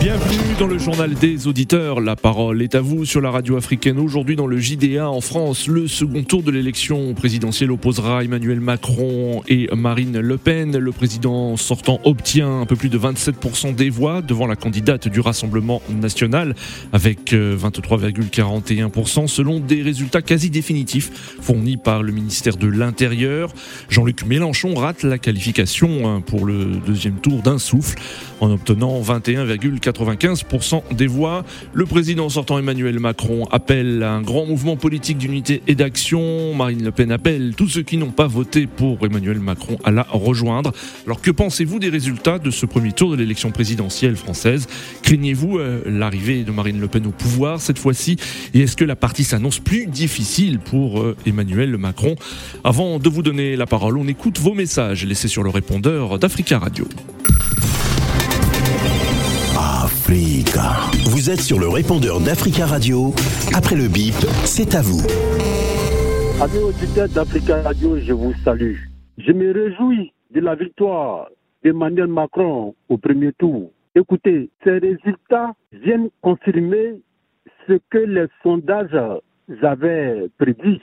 Bienvenue dans le journal des auditeurs. La parole est à vous sur la radio africaine. Aujourd'hui dans le JDA en France, le second tour de l'élection présidentielle opposera Emmanuel Macron et Marine Le Pen. Le président sortant obtient un peu plus de 27% des voix devant la candidate du Rassemblement national avec 23,41% euh, selon des résultats quasi définitifs fournis par le ministère de l'Intérieur. Jean-Luc Mélenchon rate la qualification hein, pour le deuxième tour d'un souffle en obtenant 21,4%. 95% des voix. Le président sortant Emmanuel Macron appelle un grand mouvement politique d'unité et d'action. Marine Le Pen appelle tous ceux qui n'ont pas voté pour Emmanuel Macron à la rejoindre. Alors que pensez-vous des résultats de ce premier tour de l'élection présidentielle française? Craignez-vous euh, l'arrivée de Marine Le Pen au pouvoir cette fois-ci? Et est-ce que la partie s'annonce plus difficile pour euh, Emmanuel Macron? Avant de vous donner la parole, on écoute vos messages laissés sur le répondeur d'Africa Radio. Vous êtes sur le répondeur d'Africa Radio. Après le bip, c'est à vous. Amis auditeurs d'Africa Radio, je vous salue. Je me réjouis de la victoire d'Emmanuel Macron au premier tour. Écoutez, ces résultats viennent confirmer ce que les sondages avaient prédit.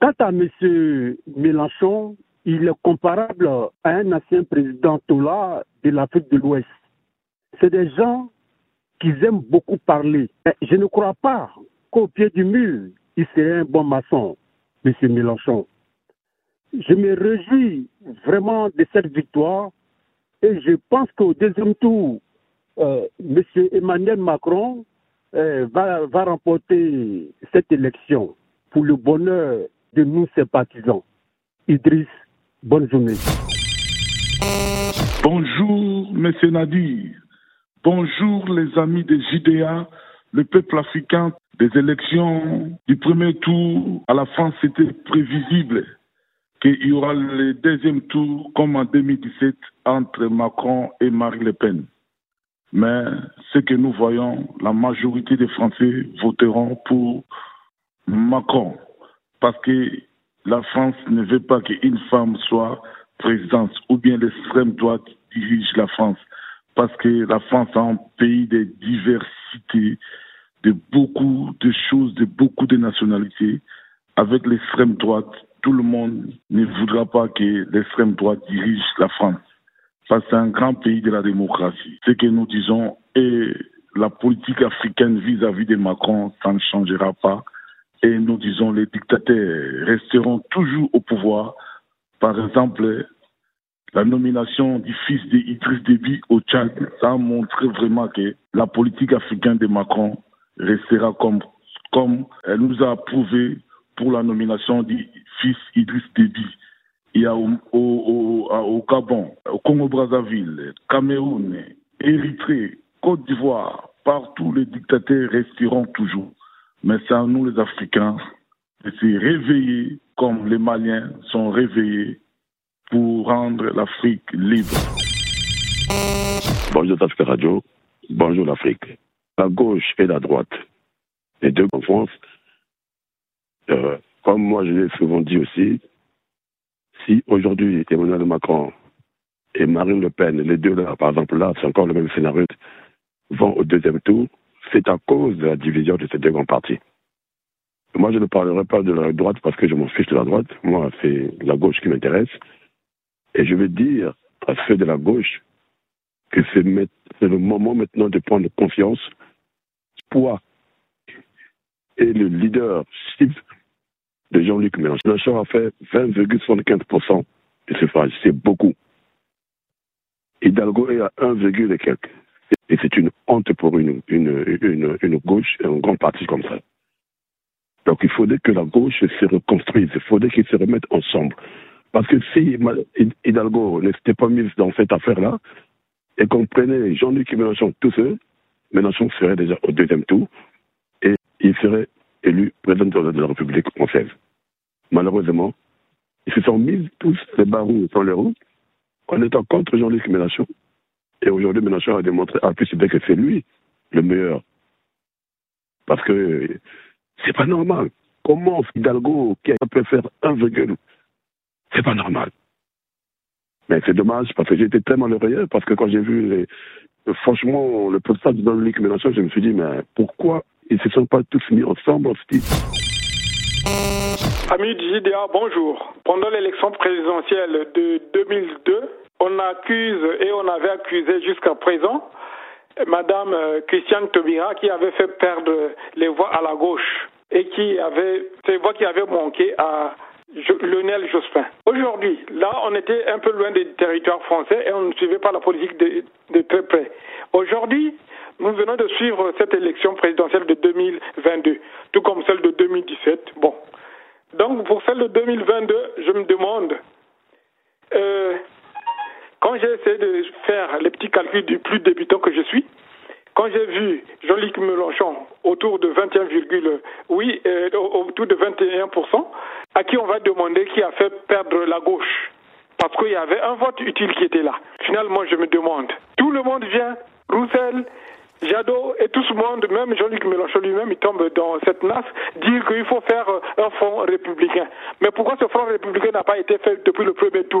Quant à M. Mélenchon, il est comparable à un ancien président Tola de l'Afrique de l'Ouest c'est des gens qui aiment beaucoup parler. je ne crois pas qu'au pied du mur, il serait un bon maçon, M. Mélenchon. Je me réjouis vraiment de cette victoire et je pense qu'au deuxième tour, euh, M. Emmanuel Macron euh, va, remporter cette élection pour le bonheur de nous, ses partisans. Idriss, bonne journée. Bonjour, M. Nadir. Bonjour les amis des JDA, le peuple africain. Des élections du premier tour à la fin, c'était prévisible qu'il y aura le deuxième tour comme en 2017 entre Macron et Marie Le Pen. Mais ce que nous voyons, la majorité des Français voteront pour Macron parce que la France ne veut pas qu'une femme soit présidente ou bien l'extrême droite dirige la France parce que la France est un pays de diversité, de beaucoup de choses, de beaucoup de nationalités. Avec l'extrême droite, tout le monde ne voudra pas que l'extrême droite dirige la France. Ça, c'est un grand pays de la démocratie. Ce que nous disons, et la politique africaine vis-à-vis -vis de Macron, ça ne changera pas. Et nous disons, les dictateurs resteront toujours au pouvoir. Par exemple, la nomination du fils d'Idriss Déby au Tchad, ça a montré vraiment que la politique africaine de Macron restera comme, comme elle nous a prouvé pour la nomination du fils Idriss Déby. Il y a au, au, au, Gabon, au Congo-Brazzaville, Cameroun, Érythrée, Côte d'Ivoire, partout les dictateurs resteront toujours. Mais c'est à nous les Africains de se réveiller comme les Maliens sont réveillés pour rendre l'Afrique libre. Bonjour Afrique Radio, bonjour l'Afrique. La gauche et la droite, les deux en France, euh, comme moi je l'ai souvent dit aussi, si aujourd'hui Emmanuel Macron et Marine Le Pen, les deux là, par exemple là, c'est encore le même scénario, vont au deuxième tour, c'est à cause de la division de ces deux grands partis. Moi, je ne parlerai pas de la droite parce que je m'en fiche de la droite. Moi, c'est la gauche qui m'intéresse. Et je veux dire à ceux de la gauche que c'est le moment maintenant de prendre confiance, poids et le leadership de Jean-Luc Mélenchon. Mélenchon a fait 20,75% de suffrage. C'est beaucoup. Hidalgo est à 1, et quelques. Et c'est une honte pour une, une, une, une gauche et un grand parti comme ça. Donc il faudrait que la gauche se reconstruise, il faudrait qu'ils se remettent ensemble. Parce que si Hidalgo n'était pas mis dans cette affaire-là, et qu'on prenait Jean-Luc Mélenchon tout seul, Mélenchon serait déjà au deuxième tour, et il serait élu président de la République française. Malheureusement, ils se sont mis tous les barreaux sur les roues en étant contre Jean-Luc Mélenchon. Et aujourd'hui, Mélenchon a démontré à plus que c'est lui le meilleur. Parce que c'est pas normal. Comment Hidalgo, qui a pu faire 1, C'est pas normal. Mais c'est dommage parce que j'étais très malheureux parce que quand j'ai vu les, franchement le postulat de Dominique Mélenchon, je me suis dit mais pourquoi ils se sont pas tous mis ensemble Amis du JDA, bonjour. Pendant l'élection présidentielle de 2002, on accuse et on avait accusé jusqu'à présent Madame euh, Christiane Taubira qui avait fait perdre les voix à la gauche et qui avait ces voix qui avaient manqué à Lionel Jospin. Aujourd'hui, là, on était un peu loin des territoires français et on ne suivait pas la politique de, de très près. Aujourd'hui, nous venons de suivre cette élection présidentielle de 2022, tout comme celle de 2017. Bon. Donc, pour celle de 2022, je me demande, euh, quand j'ai essayé de faire les petits calculs du plus débutant que je suis, quand j'ai vu Jean-Luc Mélenchon autour de 21, oui, euh, autour de 21%, à qui on va demander qui a fait perdre la gauche? Parce qu'il y avait un vote utile qui était là. Finalement, je me demande, tout le monde vient, Roussel, Jadot et tout ce monde, même Jean-Luc Mélenchon lui-même, il tombe dans cette nasse, dire qu'il faut faire un front républicain. Mais pourquoi ce front républicain n'a pas été fait depuis le premier tour?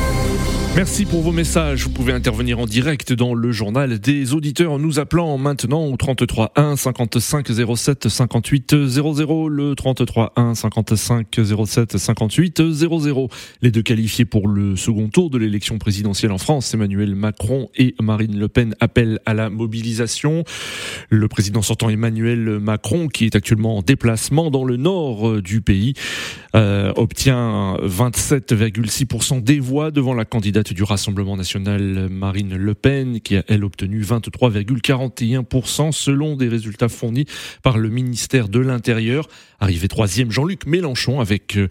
Merci pour vos messages. Vous pouvez intervenir en direct dans le journal des auditeurs en nous appelant maintenant au 33 1 55 07 58 00. Le 33 1 55 07 58 00. Les deux qualifiés pour le second tour de l'élection présidentielle en France, Emmanuel Macron et Marine Le Pen, appellent à la mobilisation. Le président sortant Emmanuel Macron, qui est actuellement en déplacement dans le nord du pays, euh, obtient 27,6% des voix devant la candidate du Rassemblement national Marine Le Pen, qui a elle obtenu 23,41% selon des résultats fournis par le ministère de l'Intérieur. Arrivé troisième, Jean-Luc Mélenchon avec euh,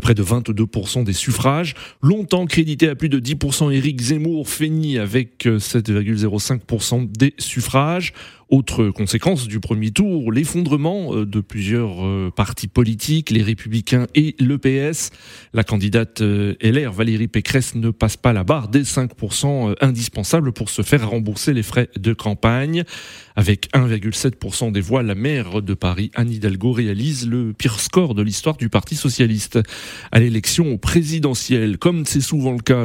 près de 22% des suffrages. Longtemps crédité à plus de 10%, Éric Zemmour finit avec 7,05% euh, des suffrages. Autre conséquence du premier tour, l'effondrement euh, de plusieurs euh, partis politiques, les Républicains et le PS. La candidate euh, LR, Valérie Pécresse, ne passe pas la barre des 5% indispensables pour se faire rembourser les frais de campagne. Avec 1,7% des voix, la maire de Paris, Anne Hidalgo, réalise le pire score de l'histoire du Parti socialiste. À l'élection présidentielle, comme c'est souvent le cas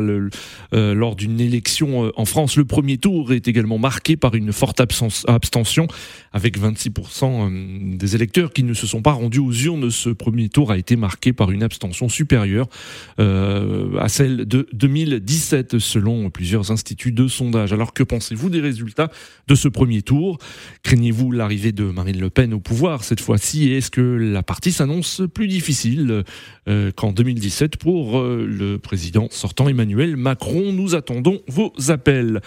lors d'une élection en France, le premier tour est également marqué par une forte absence, abstention, avec 26% euh, des électeurs qui ne se sont pas rendus aux urnes. Ce premier tour a été marqué par une abstention supérieure euh, à celle de 2017, selon plusieurs instituts de sondage. Alors que pensez-vous des résultats de ce premier tour? Craignez-vous l'arrivée de Marine Le Pen au pouvoir cette fois-ci? Et est-ce que la partie s'annonce plus difficile euh, qu'en 2017 pour euh, le président sortant Emmanuel Macron? Nous attendons vos appels.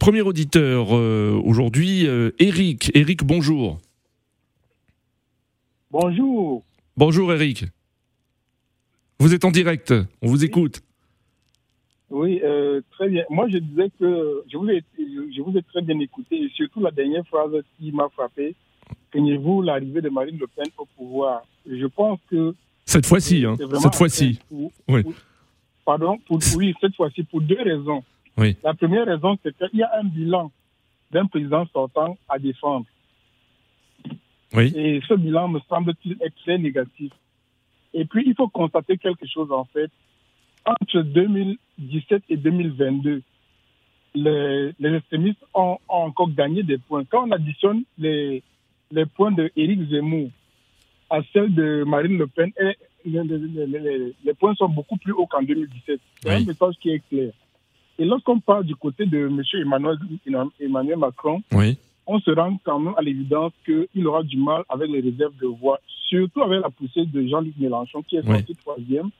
Premier auditeur euh, aujourd'hui, Eric. Eric, bonjour. Bonjour. Bonjour Eric. Vous êtes en direct, on vous écoute. Oui, euh, très bien. Moi, je disais que je vous, ai, je vous ai très bien écouté, et surtout la dernière phrase qui m'a frappé. Craignez-vous l'arrivée de Marine Le Pen au pouvoir? Je pense que. Cette fois-ci, hein. Cette fois-ci. Oui. Pardon Oui, cette fois-ci, pour deux raisons. Oui. La première raison, c'est qu'il y a un bilan d'un président sortant à défendre. Oui. Et ce bilan me semble-t-il être très négatif. Et puis, il faut constater quelque chose, en fait entre 2017 et 2022, les, extrémistes ont, encore gagné des points. Quand on additionne les, les points de Éric Zemmour à celles de Marine Le Pen, les, points sont beaucoup plus hauts qu'en 2017. C'est un message qui est clair. Et lorsqu'on parle du côté de M. Emmanuel, Emmanuel Macron, on se rend quand même à l'évidence qu'il aura du mal avec les réserves de voix, surtout avec la poussée de Jean-Luc Mélenchon, qui est sorti troisième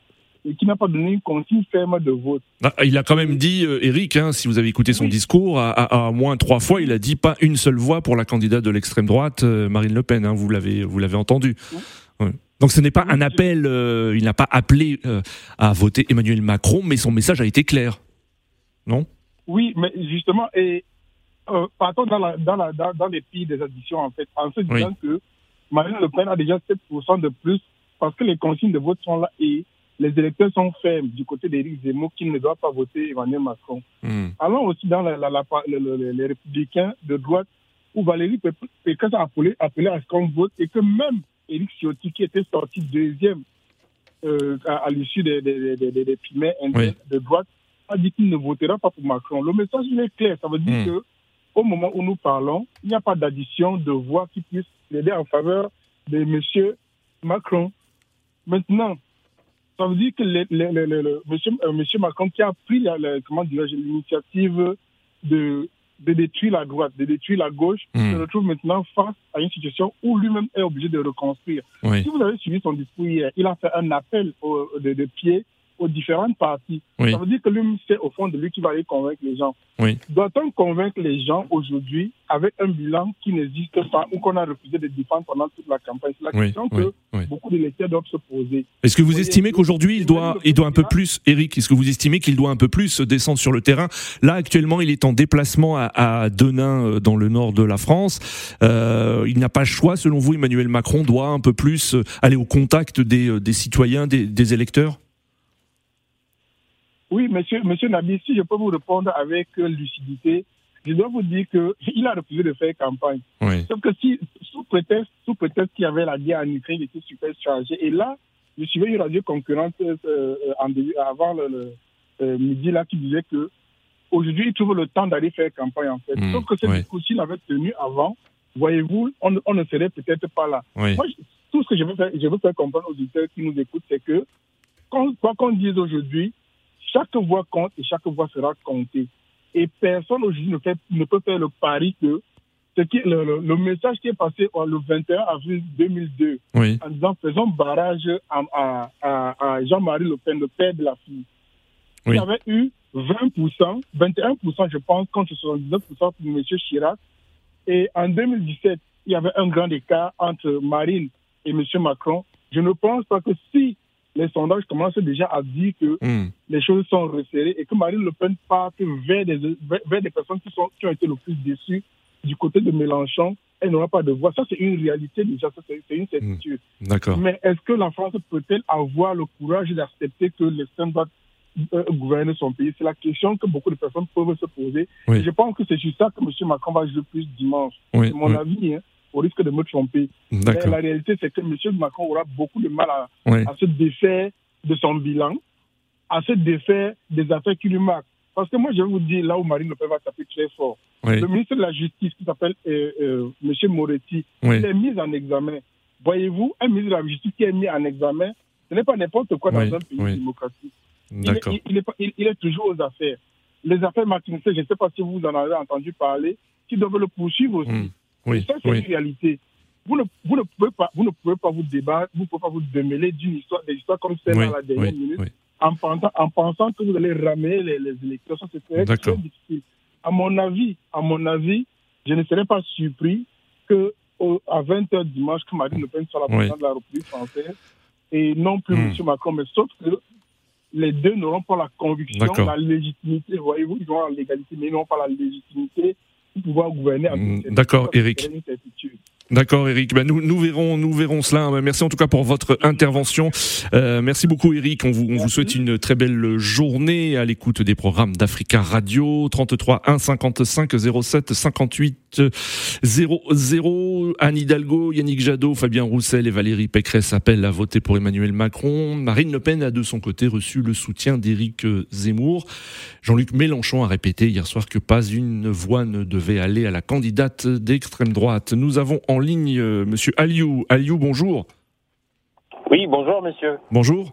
qui n'a pas donné une consigne ferme de vote. Ah, il a quand même dit, euh, Eric, hein, si vous avez écouté son discours, à, moins trois fois, il a dit pas une seule voix pour la candidate de l'extrême droite, euh, Marine Le Pen. Hein, vous l'avez, vous l'avez entendu. Donc ce n'est pas un appel, euh, il n'a pas appelé à voter Emmanuel Macron, mais son message a été clair, non? Oui, mais justement, et partons dans, la, dans, la, dans, les pays des additions, en fait, en se disant que Marine Le Pen a déjà 7% de plus parce que les consignes de vote sont là et les électeurs sont fermes du côté d'Éric Zemmour qui ne doit pas voter Emmanuel Macron. Hmm. Allons aussi dans la, les républicains de droite où Valérie Pécresse a appelé, appelé à ce qu'on vote et que même Éric Ciotti, qui était sorti deuxième euh, à, l'issue des, des, des, des primaires de droite, a dit qu'il ne votera pas pour Macron. Le message est clair. Ça veut dire hmm. que au moment où nous parlons, il n'y a pas d'addition de voix qui puisse aider en faveur de M. Macron. Maintenant, ça veut dire que le, le, monsieur, euh, monsieur, Macron qui a pris l'initiative de, de détruire la droite, de détruire la gauche, hmm. se retrouve maintenant face à une situation où lui-même est obligé de reconstruire. Si vous avez suivi son discours hier, il a fait un appel de, de pied aux différentes parties. Ça veut dire que lui, c'est au fond de lui qui va aller convaincre les gens. Doit-on convaincre les gens aujourd'hui avec un bilan qui n'existe pas ou qu'on a refusé de défendre pendant toute la campagne? C'est la question que beaucoup de lecteurs doivent se poser. Est-ce que vous, estimez qu'aujourd'hui, il doit, il doit un peu plus, Eric, est-ce que vous estimez qu'il doit un peu plus descendre sur le terrain? Là, actuellement, il est en déplacement à, Denain, euh, dans le nord de la France. Euh, il n'a pas le choix, selon vous, Emmanuel Macron doit un peu plus euh, aller au contact des, des citoyens, des, des électeurs? Oui, monsieur, monsieur Nabi, si je peux vous répondre avec lucidité, je dois vous dire qu'il a refusé de faire campagne. Sauf que si, sous prétexte, sous prétexte qu'il y avait la guerre en Ukraine, il était super chargé. Et là, je suivais une radio concurrente euh, en avant le, euh, midi là qui disait que aujourd'hui il trouve le temps d'aller faire campagne en fait. Hmm. Sauf que ce discours s'il avait tenu avant, voyez-vous, on, ne serait peut-être pas là. Moi, tout ce que je veux faire, je veux faire comprendre aux auditeurs qui nous écoutent, c'est que quoi qu'on dise aujourd'hui, chaque voix compte et chaque voix sera comptée. Et personne aujourd'hui ne, ne peut faire le pari que ce qui, le, le, message qui est passé le 21 avril 2002 en disant faisons barrage à, à, Jean-Marie Le Pen, le père de la fille. Il y avait eu 20%, 21% je pense, contre 79% pour M. Chirac. Et en 2017, il y avait un grand écart entre Marine et M. Macron. Je ne pense pas que si les sondages commencent déjà à dire que hmm. les choses sont resserrées et que Marine Le Pen part vers des, vers des personnes qui, sont, qui ont été le plus déçues du côté de Mélenchon. Elle n'aura pas de voix. Ça, c'est une réalité déjà, c'est une certitude. Hmm. D'accord. Mais est-ce que la France peut-elle avoir le courage d'accepter que l'extrême droite euh, gouverne son pays? C'est la question que beaucoup de personnes peuvent se poser. je pense que c'est juste ça que M. Macron va jouer plus dimanche. c'est mon avis. Hein au risque de me tromper. Mais la réalité, c'est que M. Macron aura beaucoup de mal à, à, se défaire de son bilan, à se défaire des affaires qui lui marquent. Parce que moi, je vais vous dire, là où Marine Le Pen va taper très fort, le ministre de la Justice, qui s'appelle euh, euh, M. Moretti, il est mis en examen. Voyez-vous, un ministre de la Justice qui est mis en examen, ce n'est pas n'importe quoi dans un pays démocratique. Il est, il, est, il est, toujours aux affaires. Les affaires Martin je ne sais pas si vous en avez entendu parler, qui doivent le poursuivre aussi. Hmm. Oui, ça, c'est une réalité. Vous ne, vous, ne pouvez pas, vous ne pouvez pas vous débattre, vous ne pouvez pas vous démêler d'une histoire, des histoires comme celle à la dernière minute, en, pensant, en pensant que vous allez ramener les, les électeurs. Ça, c'est très, très, difficile. À mon avis, à mon avis, je ne serais pas surpris que à 20h dimanche, que Marine Le Pen soit la présidente de la République française et non plus hmm. M. Macron. Mais sauf que les deux n'auront pas la conviction, la légitimité. Voyez-vous, ils auront la légalité, mais ils n'auront pas la légitimité pouvoir gouverner. Mm, d'accord, Eric. D'accord, Eric. Ben, nous, nous verrons, nous verrons cela. Ben, merci en tout cas pour votre intervention. Euh, merci beaucoup, Eric. On vous, on vous souhaite une très belle journée à l'écoute des programmes d'Africa Radio 33 1 55 07 58 00. Anne Hidalgo, Yannick Jadot, Fabien Roussel et Valérie Pécresse appellent à voter pour Emmanuel Macron. Marine Le Pen a de son côté reçu le soutien d'Éric Zemmour. Jean-Luc Mélenchon a répété hier soir que pas une voix ne devait aller à la candidate d'extrême droite. Nous avons en ligne euh, Monsieur Aliou. Aliou, bonjour. Oui, bonjour monsieur. Bonjour.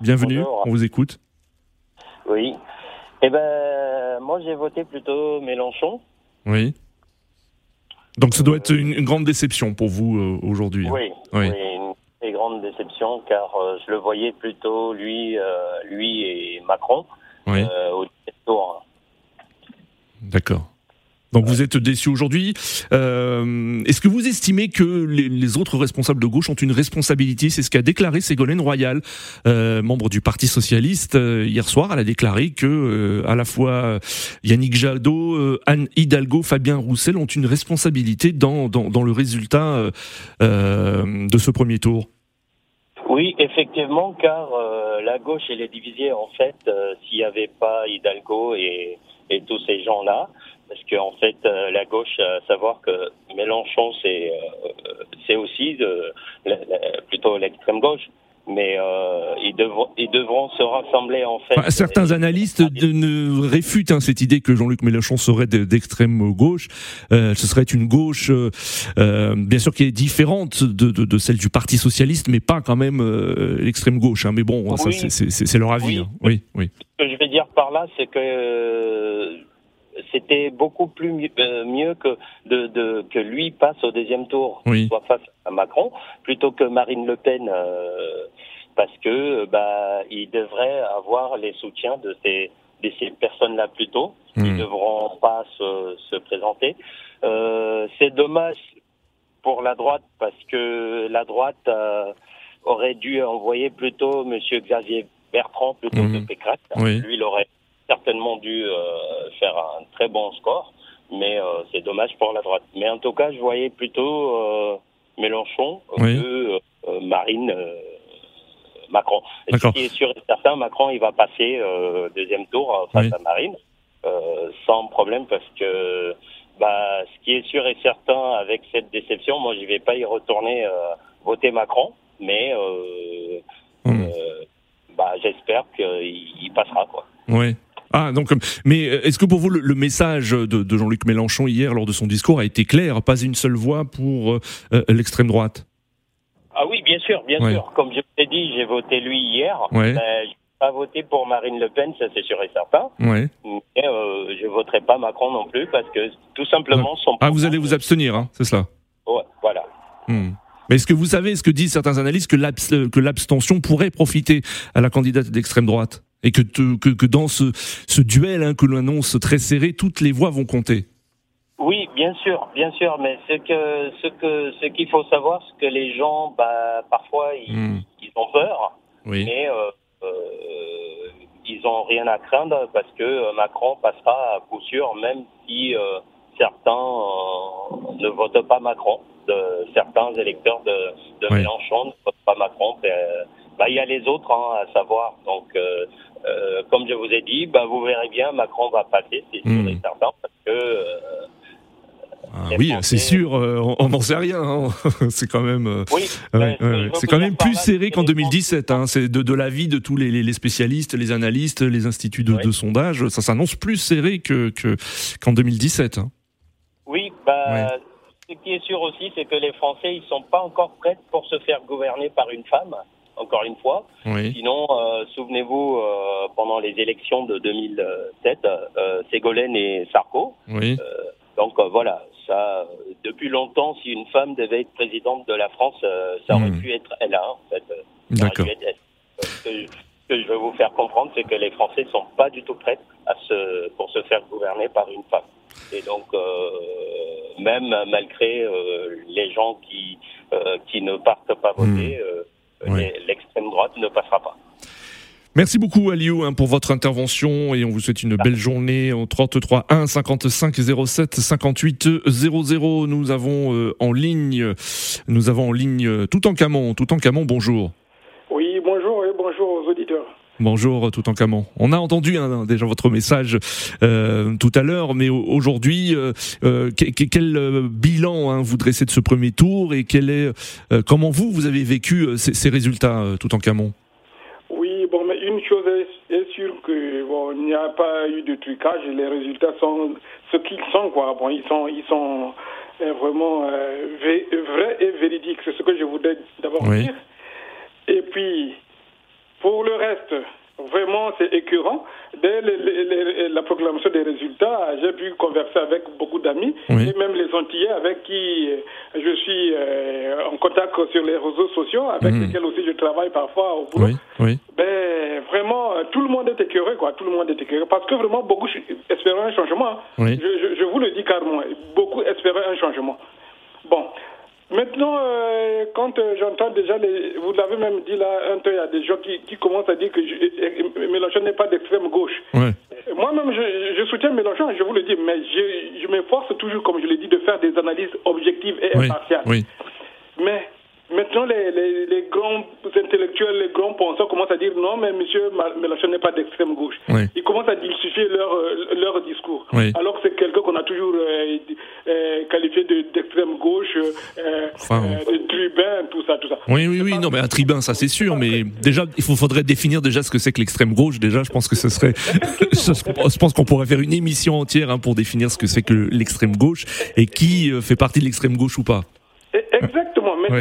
Bienvenue, on vous écoute. Oui. Eh ben, moi j'ai voté plutôt Mélenchon. Oui. Donc ça doit être une, grande déception pour vous euh, aujourd'hui. Hein. Oui, oui. une très grande déception car euh, je le voyais plutôt lui, lui et Macron oui. au tour. D'accord. Donc vous êtes déçu aujourd'hui. Euh, Est-ce que vous estimez que les, autres responsables de gauche ont une responsabilité? C'est ce qu'a déclaré Ségolène Royal, euh, membre du Parti socialiste, euh, hier soir. Elle a déclaré que euh, à la fois Yannick Jadot, euh, Anne Hidalgo, Fabien Roussel ont une responsabilité dans, dans, dans le résultat de ce premier tour. Oui, effectivement, car la gauche elle est divisée en fait. S'il n'y avait pas Hidalgo et, et tous ces gens-là, parce qu'en en fait, la gauche, à savoir que Mélenchon, c'est c'est aussi de, plutôt l'extrême gauche mais euh, ils, devront, ils, devront, se rassembler en fait. certains analystes ne réfutent hein, cette idée que Jean-Luc Mélenchon serait d'extrême gauche. Euh, ce serait une gauche, euh, euh, bien sûr, qui est différente de, de, de, celle du Parti socialiste, mais pas quand même euh, l'extrême gauche. Hein. Mais bon, ça c'est leur avis. Oui. Hein. oui, oui. Ce que je vais dire par là, c'est que c'était beaucoup plus euh, mieux, que de, de, que lui passe au deuxième tour, soit face à Macron, plutôt que Marine Le Pen, euh, parce que bah il devrait avoir les soutiens de ces de ces personnes-là plus tôt. Ils ne devront pas se, se présenter. Euh, c'est dommage pour la droite parce que la droite euh, aurait dû envoyer plutôt Monsieur Xavier Bertrand plutôt que hmm. Pécresse. Lui, il aurait certainement dû euh, faire un très bon score, mais euh, c'est dommage pour la droite. Mais en tout cas, je voyais plutôt euh, Mélenchon que Marine. Macron. ce qui est sûr et certain, Macron, il va passer deuxième tour face à Marine, sans problème, parce que bah, ce qui est sûr et certain avec cette déception, moi, je vais pas y retourner voter Macron, mais hmm. bah, j'espère qu'il passera, quoi. Oui. Ah, donc, mais euh, est-ce que pour vous, le, message de, Jean-Luc Mélenchon hier, lors de son discours, a été clair Pas une seule voix pour euh, euh, l'extrême droite? Ah oui, bien sûr, bien sûr. Comme je vous l'ai dit, j'ai voté lui hier. Ouais. je n'ai pas voté pour Marine Le Pen, ça c'est sûr et certain. Ouais. Mais je ne voterai pas Macron non plus, parce que tout simplement... Son ah, vous allez vous abstenir, hein, c'est cela? Ouais, voilà. Hmm. Mais est-ce que vous savez ce que disent certains analystes que l'abstention pourrait profiter à la candidate d'extrême droite? Et que, que, que, dans ce, ce duel hein, que l'on annonce très serré, toutes les voix vont compter. Oui, bien sûr, bien sûr, mais ce que ce que ce qu'il faut savoir, c'est que les gens, bah, parfois, ils, hmm. ils ont peur, oui. mais euh, euh, ils ont rien à craindre parce que euh, Macron passera à coup sûr, même si euh, certains ne votent pas Macron. De, certains électeurs de, de Mélenchon ne votent pas Macron. Bah, il y a les autres hein, à savoir. Donc euh, comme je vous ai dit, bah, vous verrez bien, Macron va passer, c'est sûr et hmm. certain, parce que. Euh, ah oui, c'est sûr, euh, on n'en sait rien. Hein. c'est quand même, oui, c'est quand même plus serré qu'en 2017. Hein. C'est de, de l'avis de tous les, les, spécialistes, les analystes, les instituts de, de sondage. Ça s'annonce plus serré que qu'en 2017. Hein. Oui, bah, ce qui est sûr aussi, c'est que les Français, ils sont pas encore prêts pour se faire gouverner par une femme encore une fois. Sinon, euh, souvenez-vous, euh, pendant les élections de 2007, euh, Ségolène et Sarko. Oui. donc voilà, ça, depuis longtemps, si une femme devait être présidente de la France, ça aurait hmm. pu être elle, hein, en fait. D'accord. Ce que je veux vous faire comprendre, c'est que les Français sont pas du tout prêts à se, pour se faire gouverner par une femme. Et donc, même malgré les gens qui, qui ne partent pas voter, hmm l'extrême droite ne passera pas. Merci beaucoup Aliou hein, pour votre intervention et on vous souhaite une belle journée au 33 1 55 07 58 00. Nous avons euh, en ligne, nous avons en ligne euh, tout en Camon. Tout en Camon, bonjour. Oui, bonjour et bonjour aux auditeurs. Bonjour tout en Camon. On a entendu hein, déjà votre message euh, tout à l'heure, mais aujourd'hui, quel bilan hein, vous dressez de ce premier tour et quel est, comment vous vous avez vécu ces, ces résultats tout en Camon une chose est, sûre que bon, il n'y a pas eu de trucage. Les résultats sont ce qu'ils sont quoi. Bon, ils sont ils sont euh, vraiment euh, vrais et véridiques. C'est ce que je voudrais d'abord dire. Et puis pour le reste, Vraiment, c'est écœurant. Dès la proclamation des résultats, j'ai pu converser avec beaucoup d'amis, et même les Antillais avec qui euh, je suis euh, en contact sur les réseaux sociaux, avec mhm. lesquels aussi je travaille parfois au boulot. Ben, vraiment, tout le monde est écœuré, quoi. Tout le monde est écœuré. Parce que vraiment, beaucoup espéraient un changement. Je, je vous le dis carrément. Beaucoup espéraient un changement. Bon, Maintenant, euh, quand euh, j'entends déjà, les, vous l'avez même dit là, un peu, il y a des gens qui, qui commencent à dire que je, Mélenchon n'est pas d'extrême gauche. Moi-même, je, je, soutiens Mélenchon, je vous le dis, mais je, je m'efforce toujours, comme je l'ai dit, de faire des analyses objectives et impartiales. Mais Maintenant, les, les, les, grands intellectuels, les grands penseurs commencent à dire non, mais M. Mélenchon n'est pas d'extrême gauche. Ils commencent à diversifier leur, euh, leur discours. Alors que c'est quelqu'un qu'on a qualifié d'extrême gauche, de tribun, tout ça, tout ça. Oui, oui, oui, non, mais un tribun, ça c'est sûr, mais déjà, il faudrait définir déjà ce que c'est que l'extrême gauche. Déjà, je pense que ce serait, je pense qu'on pourrait faire une émission entière hein, pour définir ce que c'est que l'extrême gauche et qui fait partie de l'extrême gauche ou pas. Exactement,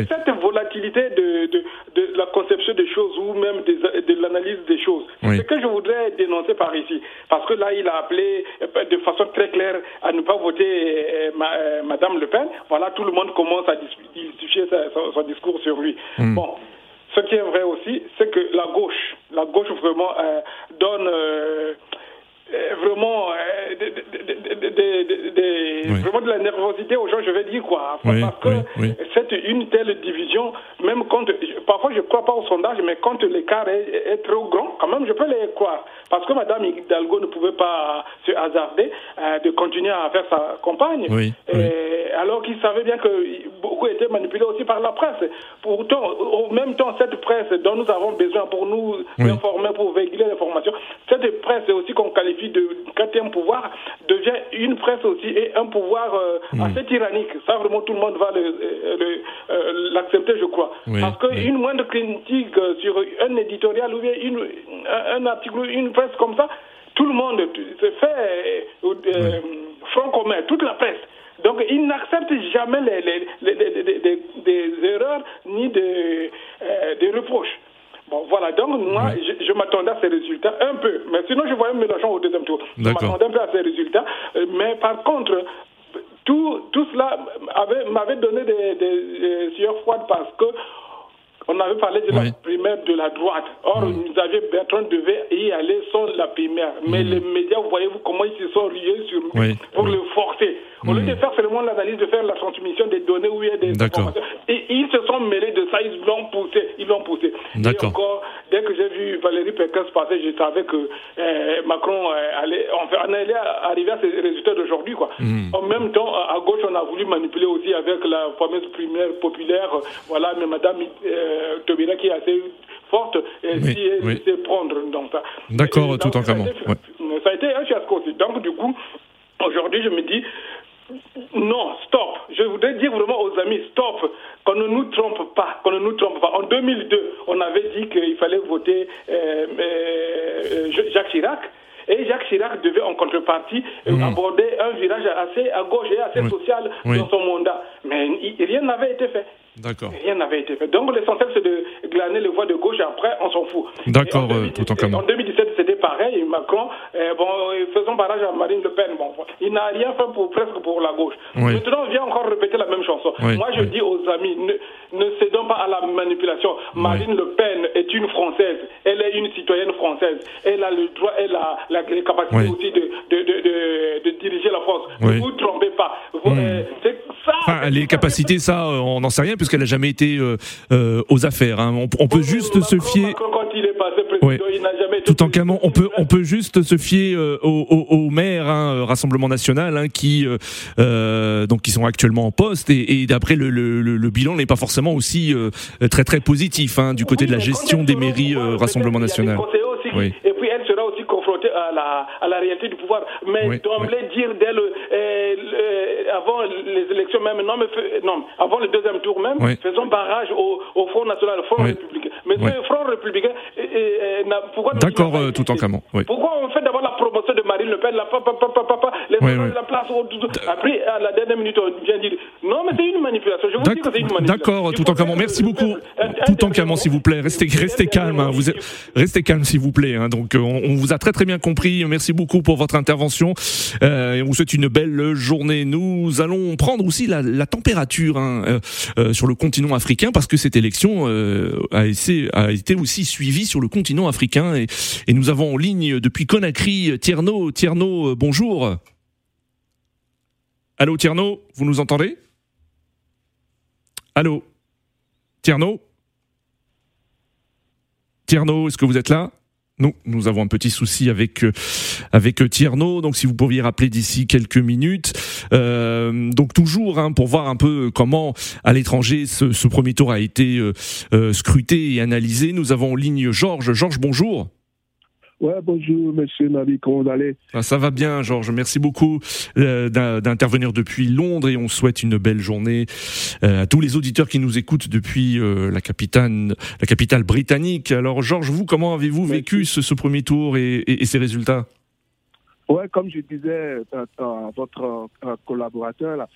cette volatilité de, de, de, la conception des choses ou même de l'analyse des choses, c'est ce que je voudrais dénoncer par ici. Parce que là, il a appelé euh, de façon très claire à ne pas voter euh, euh, Madame Le Pen. Voilà, tout le monde commence à justifier son, discours sur lui. Hmm. Bon. Ce qui est vrai aussi, c'est que la gauche, la gauche vraiment donne euh, vraiment, euh, vraiment de la nervosité aux gens, je vais dire quoi. parce que c'est une telle division, même quand, parfois je ne crois pas au sondage, mais quand l'écart est, trop grand, quand même je peux les croire. Parce que Mme Hidalgo ne pouvait pas se hasarder euh, de continuer à faire sa campagne, alors qu'il savait bien que beaucoup étaient manipulés aussi par la presse. Pourtant, au même temps, cette presse dont nous avons besoin pour nous informer, pour véhiculer l'information, cette presse aussi qu'on qualifie de quatrième pouvoir devient une presse aussi et un pouvoir euh, hmm. assez tyrannique. Ça, vraiment, tout le monde va euh, l'accepter, je crois. Parce qu'une moindre critique sur un éditorial ou bien une, un article, une presse comme ça, tout le monde se fait euh, front commun, toute la presse. Donc, ils n'acceptent jamais les, les, des erreurs ni des, des reproches. Bon, voilà, donc moi, je, m'attendais à ces résultats un peu, mais sinon je voyais Mélenchon au deuxième tour. Je m'attendais un peu à ces résultats, euh, mais par contre, tout, tout cela m'avait donné des, des, sueurs froides parce que on avait parlé de la primaire de la droite. Or, mm. nous avions Bertrand devait y aller sans la primaire. Mais mm. les médias, voyez-vous comment ils se sont riés sur lui pour le forcer. Au lieu de faire seulement l'analyse, de faire la transmission des données où il y a des informations. Et ils se sont mêlés de ça, ils l'ont poussé. Ils l'ont poussé. Et encore, dès que j'ai vu Valérie Pécresse passer, je savais que euh, Macron euh, allait, enfin, on allait arriver à ces résultats d'aujourd'hui. quoi. En même temps, à gauche, on a voulu manipuler aussi avec la fameuse primaire populaire. Voilà, mais Madame euh, Tobina qui est assez forte, et si elle sait prendre dans ça. D'accord, tout en comment. Ça a été un fiasco aussi. Donc, du coup, aujourd'hui, je me dis, non, stop. Je voudrais dire vraiment aux amis, stop. Qu'on ne nous trompe pas. Qu'on ne nous trompe pas. En 2002, on avait dit qu'il fallait voter euh, euh, Jacques Chirac. Et Jacques Chirac devait en contrepartie mmh. aborder un virage assez à gauche et assez social dans son mandat. Mais rien n'avait été fait. D'accord. Rien n'avait été fait. Donc l'essentiel c'est de glaner le voix de gauche et après on s'en fout. D'accord, tout en En 2017 c'était pareil. Macron, euh, bon, faisons barrage à Marine Le Pen. Bon, il n'a rien fait pour presque pour la gauche. Maintenant on vient encore répéter la même chanson. Moi je dis aux amis, ne, ne cédons pas à la manipulation. Marine Le Pen est une Française. Elle est une citoyenne française. Elle a le droit, elle a la, les capacités aussi de, de, de, de, diriger la France. Ne vous trompez pas. Hmm. Euh, ça, enfin, les capacités, ça, on n'en sait rien qu'elle n'a jamais été euh, euh, aux affaires. Hein. On, peut juste se fier. Tout en camon, on peut on peut juste se fier euh, aux, maires hein, Rassemblement National hein, qui donc qui sont actuellement en poste et, d'après le, le, bilan n'est pas forcément aussi très très positif du côté de la gestion des mairies Rassemblement National. Oui la, à la réalité du pouvoir. Mais d'emblée dire dès le, euh, avant les élections même, non, mais non, avant le deuxième tour même, faisons barrage au, au Front National, au Front Républicain. Mais ce Front Républicain, pourquoi D'accord, euh, tout en camant. Pourquoi on fait d'abord la promotion de Marine Le Pen, la, papa, papa, papa, les la place, après, à la dernière minute, on vient dire non, mais c'est une manipulation. Je vous dis que c'est une manipulation. D'accord, tout en camant. Merci beaucoup. Tout en camant, s'il vous plaît. Restez, restez calme. Hein. Vous restez calme, s'il vous plaît. Hein. Donc, on, on vous a très très bien compris. Merci beaucoup pour votre intervention. Euh, et on vous souhaite une belle journée. Nous allons prendre aussi la, la température hein, euh, euh sur le continent africain parce que cette élection euh, a, été, a, été, aussi suivie sur le continent africain. Et, et nous avons en ligne depuis Conakry Tierno. Tierno, euh, bonjour. Allô Tierno, vous nous entendez? Allô? Tierno? Tierno, est-ce que vous êtes là? Nous, nous avons un petit souci avec euh, avec Tierno, donc si vous pouviez rappeler d'ici quelques minutes. Euh, donc toujours hein, pour voir un peu comment à l'étranger ce, premier tour a été euh, euh scruté et analysé. Nous avons en ligne Georges. Georges, bonjour. Ouais, bonjour, monsieur Nabi, comment vous allez? Ah, Ça va bien, Georges. Merci beaucoup euh, d'intervenir depuis Londres et on souhaite une belle journée euh, à tous les auditeurs qui nous écoutent depuis euh, la, capitale, la capitale britannique. Alors, Georges, vous, comment avez-vous vécu ce, premier tour et, et, ces résultats? Ouais, comme je disais à votre collaborateur, là,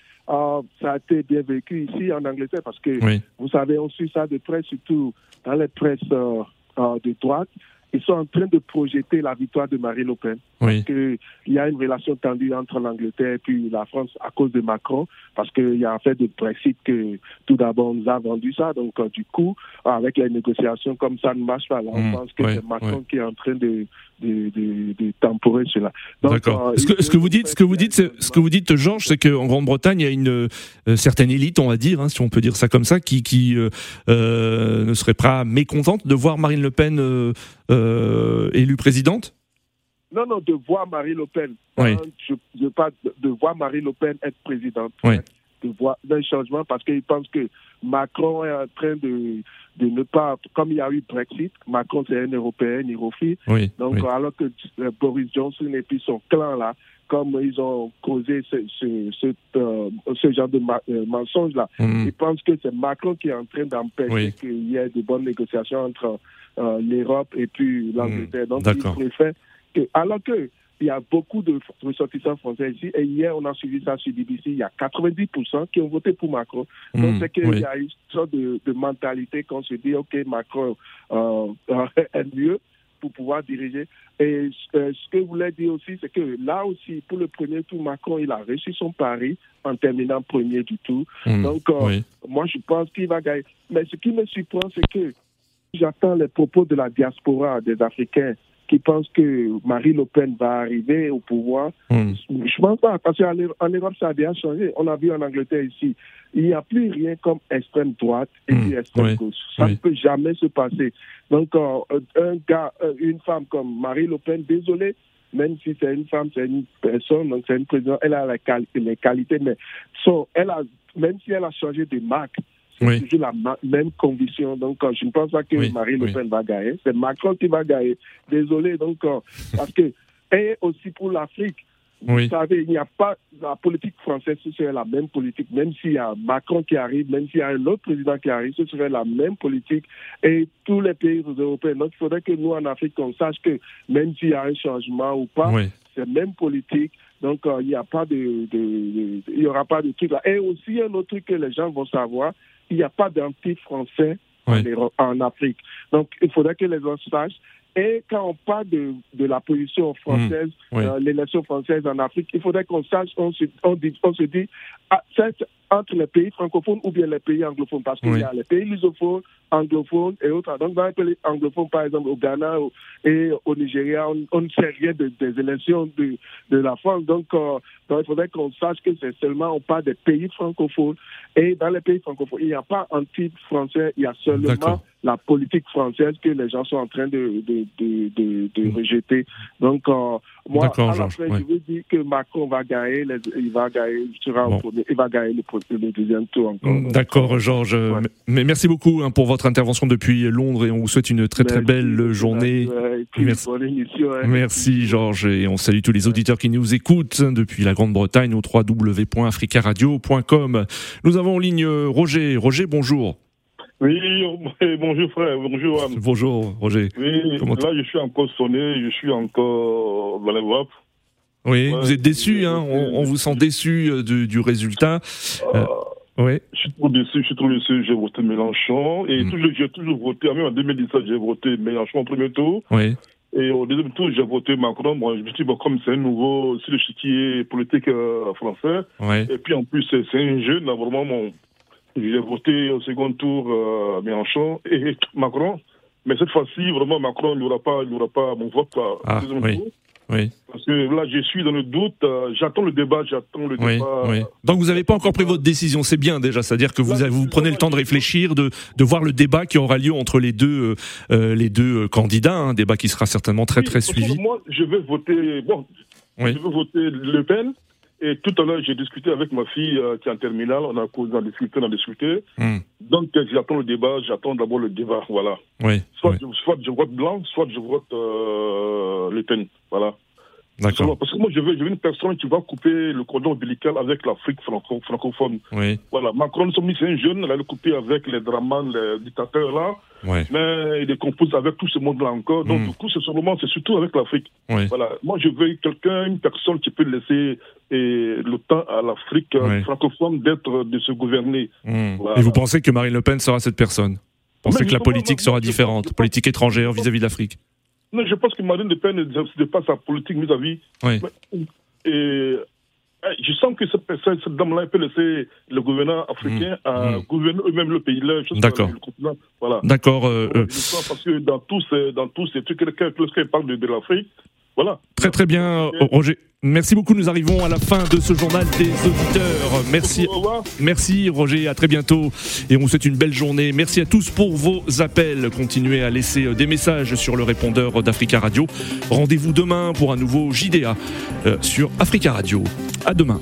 ça a été bien vécu ici en Angleterre parce que vous savez, on suit ça de près, surtout dans les presses de droite ils sont en train de projeter la victoire de Marine Le Pen. Parce qu'il y a une relation tendue entre l'Angleterre et puis la France à cause de Macron, parce qu'il y a un fait de Brexit que tout d'abord on nous a vendu ça. Donc euh, du coup, avec les négociations comme ça ne marche pas. Là, on mmh. pense que c'est Macron qui est en train de, de, de, de temporer cela. D'accord. Euh, ce, que, ce que vous dites, ce que vous dites, ce que vous dites, Georges, c'est qu'en Grande-Bretagne, il y a une euh, certaine élite, on va dire, hein, si on peut dire ça comme ça, qui, qui ne serait pas mécontente de voir Marine Le Pen euh, élue présidente? Non, non, de voir Marie Le Pen. Oui. Je veux pas de, voir Marie Le Pen être présidente. Oui. De voir un changement parce qu'ils pensent que Macron est en train de, de ne pas, comme il y a eu Brexit, Macron c'est un Européen, refuse. Oui, Donc alors que euh, Boris Johnson et puis son clan là, comme ils ont causé ce, ce, ce, euh, ce genre de mensonge là, mm. ils pensent que c'est Macron qui est en train d'empêcher qu'il y ait de bonnes négociations entre euh, l'Europe et puis l'Angleterre. Donc, il préfère que, alors que il y a beaucoup de ressortissants français ici. Et hier, on a suivi ça sur BBC. Il y a 90% qui ont voté pour Macron. Donc, hmm, c'est qu'il y a une sorte de, mentalité qu'on se dit, OK, Macron euh, est mieux pour pouvoir diriger. Et euh, ce que je voulais dire aussi, c'est que là aussi, pour le premier tour, Macron, il a réussi son pari en terminant premier du tout. Hmm, Donc, moi, je pense qu'il va gagner. Mais ce qui me surprend, c'est que J'attends les propos de la diaspora des Africains qui pensent que Marie Le Pen va arriver au pouvoir. Hmm. Je pense pas, parce qu'en Europe, ça a bien changé. On a vu en Angleterre ici, il n'y a plus rien comme extrême droite et hmm. extrême gauche. Ça ne peut jamais se passer. Donc, euh, un gars, euh, une femme comme Marie Le Pen, désolé, même si c'est une femme, c'est une personne, donc c'est une présidente, elle a les qualités, mais elle a, même si elle a changé de marque, c'est toujours la même condition. Donc, euh, je ne pense pas que Marie Le Pen va gagner. C'est Macron qui va gagner. Désolé. Donc, euh, parce que, et aussi pour l'Afrique, vous savez, il n'y a pas la politique française, ce serait la même politique, même s'il y a Macron qui arrive, même s'il y a un autre président qui arrive, ce serait la même politique et tous les pays européens. Donc, il faudrait que nous, en Afrique, on sache que même s'il y a un changement ou pas, c'est la même politique. Donc, euh, il n'y a pas de, il y aura pas de truc là. Et aussi, un autre truc que les gens vont savoir, il n'y a pas d'anti-français en, Afrique. Donc, il faudrait que les gens sachent. Et quand on parle de, de la position française, mmh, euh, l'élection française en Afrique, il faudrait qu'on sache, on se, on dit, on se dit ah, entre les pays francophones ou bien les pays anglophones, parce qu'il y a les pays lusophones, anglophones et autres. Donc, dans les pays anglophones, par exemple, au Ghana et au Nigeria, on, ne sait rien des élections de, de la France. Donc, euh, donc il faudrait qu'on sache que c'est seulement, on parle des pays francophones. Et dans les pays francophones, il n'y a pas un titre français, il y a seulement la politique française que les gens sont en train de, de, de, de, mm. rejeter. Donc, euh, moi, à la fin, je veux dire que Macron va gagner, il va gagner, il, sera premier, il va gagner le, deuxième tour encore. Mm, d'accord, Georges. Mais merci beaucoup hein, pour votre intervention depuis Londres et on vous souhaite une très très belle journée. merci, merci Georges. Et on salue tous les auditeurs qui nous écoutent depuis la Grande-Bretagne au www.africaradio.com. Nous avons en ligne Roger. Roger, bonjour. Oui, bonjour frère, bonjour. Bonjour Roger. Oui, là je suis encore sonné, je suis encore dans les Oui, vous êtes déçu, hein on, vous sent déçu euh, du, résultat. Euh, oui. Je suis trop déçu, je suis trop déçu. J'ai voté Mélenchon et mm. toujours, j'ai toujours voté, même en 2017, j'ai voté Mélenchon au premier tour. Oui. Et au deuxième tour, j'ai voté Macron. Moi, je me suis dit, bon, comme c'est un nouveau sur le chiquier politique euh, français, et puis en plus, c'est un jeune, vraiment, mon, j'ai voté au second tour euh, Mélenchon et Macron. Mais cette fois-ci, vraiment, Macron n'aura pas, n'aura pas mon vote. Ah, oui. Oui. Parce que là, je suis dans le doute. Euh, j'attends le débat. J'attends le débat. Oui. Donc, vous n'avez pas encore pris votre décision. C'est bien déjà. C'est-à-dire que vous, vous prenez le temps de réfléchir, de, de voir le débat qui aura lieu entre les deux, euh, les deux candidats. Un débat qui sera certainement très, très suivi. Moi, je vais voter. Bon, je vais voter Le Pen. Et tout à l'heure, j'ai discuté avec ma fille euh, qui est en terminale. On a causé, on a discuté, on a discuté. Hmm. Donc, j'attends le débat. J'attends d'abord le débat. Voilà. Oui, soit, Je, soit je vote blanc, soit je vote euh, Le Pen. Voilà. D'accord. Parce que moi, je veux, je veux une personne qui va couper le cordon ombilical avec l'Afrique franco francophone. Oui. Voilà. Macron, c'est un jeune, il a le coupé avec les dramans, les dictateurs là. Ouais. Mais il est composé avec tout ce monde-là encore. Donc, Mm. du coup, c'est seulement, c'est surtout avec l'Afrique. Voilà. Moi, je veux quelqu'un, une personne qui peut laisser et, le temps à l'Afrique Ouais. francophone d'être, de se gouverner. Hmm. Voilà. Et vous pensez que Marine Le Pen sera cette personne? Vous pensez que la politique sera différente, politique étrangère vis-à-vis de l'Afrique? Non, je pense que Marine Le Pen ne pas sa politique vis-à-vis. Oui. Et je sens que cette personne, cette dame-là, elle peut laisser le gouvernement africain à gouverner eux-mêmes le pays. D'accord. Voilà. D'accord. euh, euh, parce que dans tous ces, dans tous ces trucs, quelqu'un quelqu'un parle de, de l'Afrique, voilà. Très très bien, Roger. Merci beaucoup. Nous arrivons à la fin de ce journal des auditeurs. Merci, merci Roger. À très bientôt. Et on vous souhaite une belle journée. Merci à tous pour vos appels. Continuez à laisser euh, des messages sur le répondeur d'Africa Radio. Rendez-vous demain pour un nouveau JDA euh, sur Africa Radio. À demain.